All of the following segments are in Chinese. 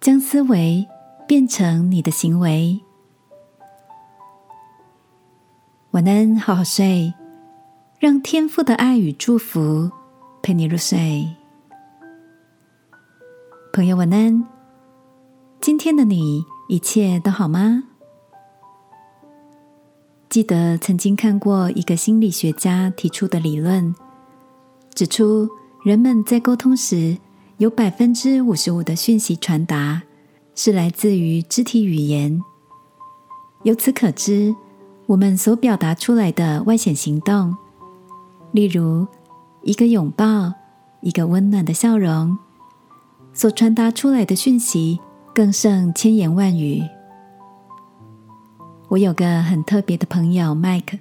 将思维变成你的行为。晚安，好好睡，让天父的爱与祝福陪你入睡。朋友，晚安。今天的你一切都好吗？记得曾经看过一个心理学家提出的理论，指出人们在沟通时。有百分之五十五的讯息传达是来自于肢体语言。由此可知，我们所表达出来的外显行动，例如一个拥抱、一个温暖的笑容，所传达出来的讯息更胜千言万语。我有个很特别的朋友 Mike，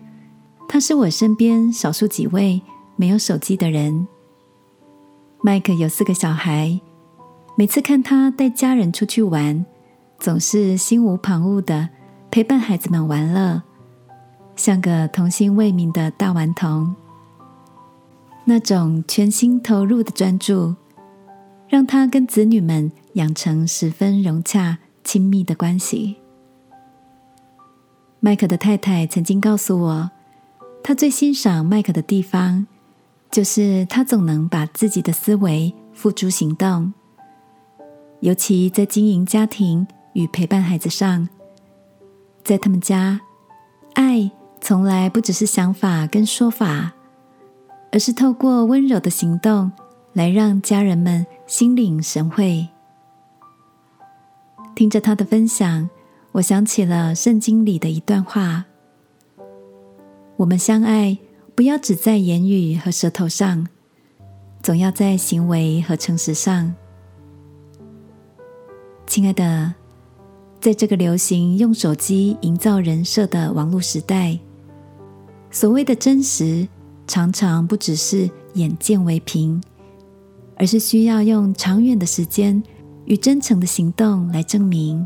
他是我身边少数几位没有手机的人。麦克有四个小孩，每次看他带家人出去玩，总是心无旁骛的陪伴孩子们玩乐，像个童心未泯的大顽童。那种全心投入的专注，让他跟子女们养成十分融洽、亲密的关系。麦克的太太曾经告诉我，他最欣赏麦克的地方。就是他总能把自己的思维付诸行动，尤其在经营家庭与陪伴孩子上，在他们家，爱从来不只是想法跟说法，而是透过温柔的行动来让家人们心领神会。听着他的分享，我想起了圣经里的一段话：我们相爱。不要只在言语和舌头上，总要在行为和诚实上。亲爱的，在这个流行用手机营造人设的网络时代，所谓的真实，常常不只是眼见为凭，而是需要用长远的时间与真诚的行动来证明。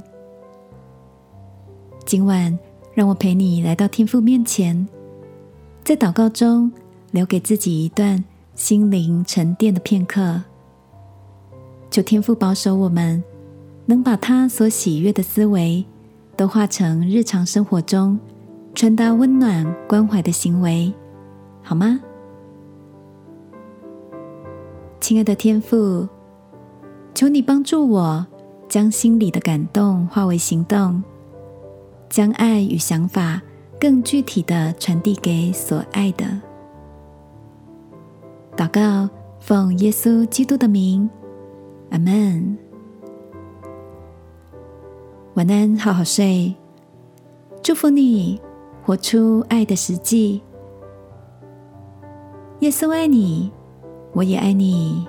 今晚，让我陪你来到天父面前。在祷告中，留给自己一段心灵沉淀的片刻。求天父保守我们，能把他所喜悦的思维，都化成日常生活中传达温暖关怀的行为，好吗？亲爱的天父，求你帮助我，将心里的感动化为行动，将爱与想法。更具体的传递给所爱的。祷告，奉耶稣基督的名，阿门。晚安，好好睡。祝福你，活出爱的实际。耶稣爱你，我也爱你。